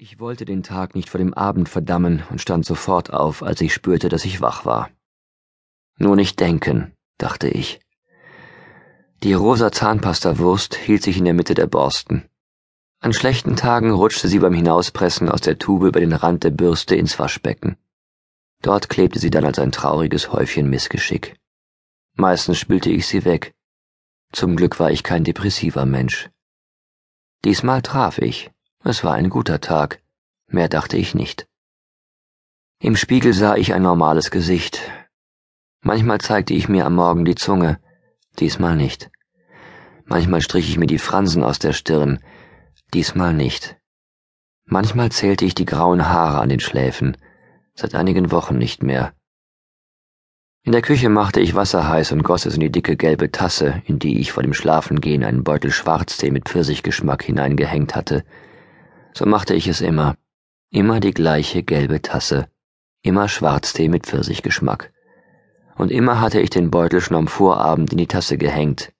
Ich wollte den Tag nicht vor dem Abend verdammen und stand sofort auf, als ich spürte, dass ich wach war. Nur nicht denken, dachte ich. Die rosa Zahnpastawurst hielt sich in der Mitte der Borsten. An schlechten Tagen rutschte sie beim Hinauspressen aus der Tube über den Rand der Bürste ins Waschbecken. Dort klebte sie dann als ein trauriges Häufchen Missgeschick. Meistens spülte ich sie weg. Zum Glück war ich kein depressiver Mensch. Diesmal traf ich, es war ein guter Tag, mehr dachte ich nicht. Im Spiegel sah ich ein normales Gesicht. Manchmal zeigte ich mir am Morgen die Zunge, diesmal nicht. Manchmal strich ich mir die Fransen aus der Stirn, diesmal nicht. Manchmal zählte ich die grauen Haare an den Schläfen, seit einigen Wochen nicht mehr. In der Küche machte ich Wasser heiß und goss es in die dicke gelbe Tasse, in die ich vor dem Schlafengehen einen Beutel Schwarztee mit Pfirsichgeschmack hineingehängt hatte. So machte ich es immer. Immer die gleiche gelbe Tasse. Immer Schwarztee mit Pfirsichgeschmack. Und immer hatte ich den Beutel schon am Vorabend in die Tasse gehängt.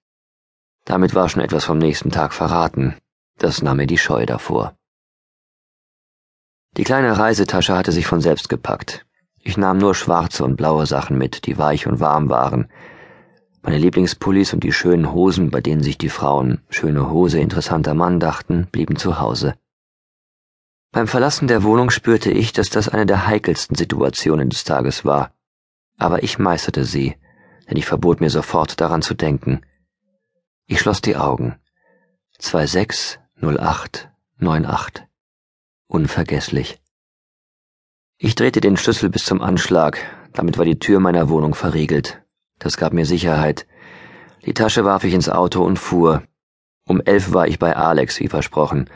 Damit war schon etwas vom nächsten Tag verraten. Das nahm mir die Scheu davor. Die kleine Reisetasche hatte sich von selbst gepackt. Ich nahm nur schwarze und blaue Sachen mit, die weich und warm waren. Meine Lieblingspullis und die schönen Hosen, bei denen sich die Frauen schöne Hose, interessanter Mann dachten, blieben zu Hause. Beim Verlassen der Wohnung spürte ich, dass das eine der heikelsten Situationen des Tages war. Aber ich meisterte sie, denn ich verbot mir sofort daran zu denken. Ich schloss die Augen. 260898. Unvergesslich. Ich drehte den Schlüssel bis zum Anschlag, damit war die Tür meiner Wohnung verriegelt. Das gab mir Sicherheit. Die Tasche warf ich ins Auto und fuhr. Um elf war ich bei Alex, wie versprochen.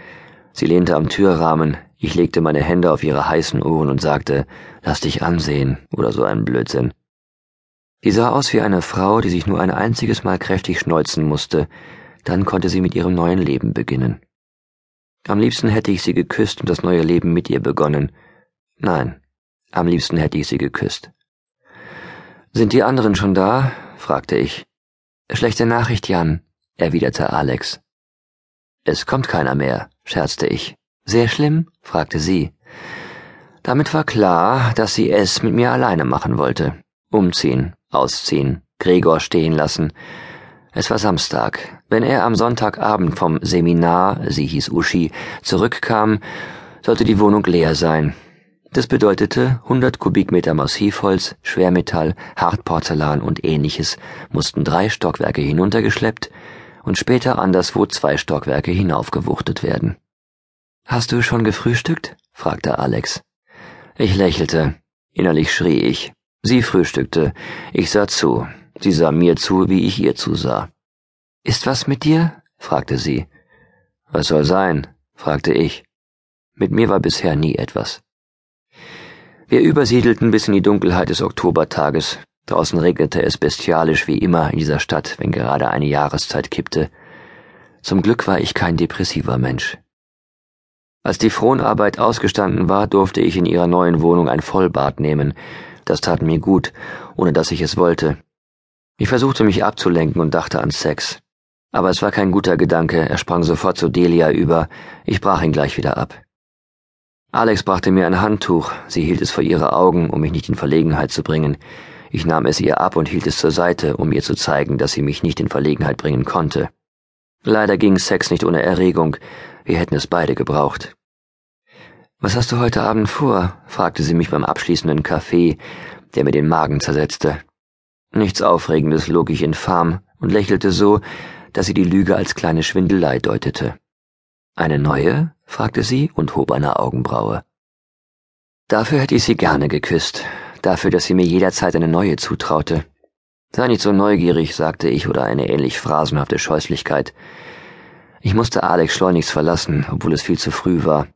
Sie lehnte am Türrahmen, ich legte meine Hände auf ihre heißen Ohren und sagte, lass dich ansehen, oder so ein Blödsinn. Sie sah aus wie eine Frau, die sich nur ein einziges Mal kräftig schneuzen musste, dann konnte sie mit ihrem neuen Leben beginnen. Am liebsten hätte ich sie geküsst und das neue Leben mit ihr begonnen. Nein, am liebsten hätte ich sie geküsst. Sind die anderen schon da? fragte ich. Schlechte Nachricht, Jan, erwiderte Alex. Es kommt keiner mehr, scherzte ich. Sehr schlimm? fragte sie. Damit war klar, dass sie es mit mir alleine machen wollte. Umziehen, ausziehen, Gregor stehen lassen. Es war Samstag. Wenn er am Sonntagabend vom Seminar, sie hieß Uschi, zurückkam, sollte die Wohnung leer sein. Das bedeutete, 100 Kubikmeter Massivholz, Schwermetall, Hartporzellan und ähnliches mussten drei Stockwerke hinuntergeschleppt und später anderswo zwei Stockwerke hinaufgewuchtet werden. Hast du schon gefrühstückt? fragte Alex. Ich lächelte. Innerlich schrie ich. Sie frühstückte. Ich sah zu. Sie sah mir zu, wie ich ihr zusah. Ist was mit dir? fragte sie. Was soll sein? fragte ich. Mit mir war bisher nie etwas. Wir übersiedelten bis in die Dunkelheit des Oktobertages. Draußen regnete es bestialisch wie immer in dieser Stadt, wenn gerade eine Jahreszeit kippte. Zum Glück war ich kein depressiver Mensch. Als die Fronarbeit ausgestanden war, durfte ich in ihrer neuen Wohnung ein Vollbad nehmen. Das tat mir gut, ohne dass ich es wollte. Ich versuchte mich abzulenken und dachte an Sex. Aber es war kein guter Gedanke, er sprang sofort zu Delia über, ich brach ihn gleich wieder ab. Alex brachte mir ein Handtuch, sie hielt es vor ihre Augen, um mich nicht in Verlegenheit zu bringen. Ich nahm es ihr ab und hielt es zur Seite, um ihr zu zeigen, dass sie mich nicht in Verlegenheit bringen konnte. Leider ging Sex nicht ohne Erregung, wir hätten es beide gebraucht. Was hast du heute Abend vor? fragte sie mich beim abschließenden Kaffee, der mir den Magen zersetzte. Nichts Aufregendes log ich infam und lächelte so, dass sie die Lüge als kleine Schwindelei deutete. Eine neue? fragte sie und hob eine Augenbraue. Dafür hätte ich sie gerne geküsst, dafür, dass sie mir jederzeit eine neue zutraute. Sei nicht so neugierig, sagte ich, oder eine ähnlich phrasenhafte Scheußlichkeit. Ich musste Alex schleunigst verlassen, obwohl es viel zu früh war.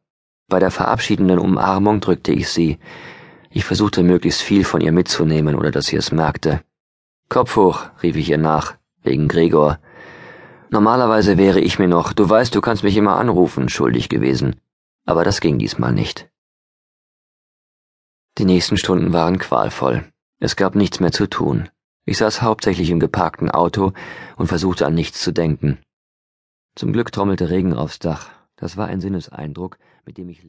Bei der verabschiedenden Umarmung drückte ich sie. Ich versuchte möglichst viel von ihr mitzunehmen, oder dass sie es merkte. Kopf hoch, rief ich ihr nach, wegen Gregor. Normalerweise wäre ich mir noch, du weißt, du kannst mich immer anrufen, schuldig gewesen. Aber das ging diesmal nicht. Die nächsten Stunden waren qualvoll. Es gab nichts mehr zu tun. Ich saß hauptsächlich im geparkten Auto und versuchte an nichts zu denken. Zum Glück trommelte Regen aufs Dach. Das war ein Sinneseindruck, mit dem ich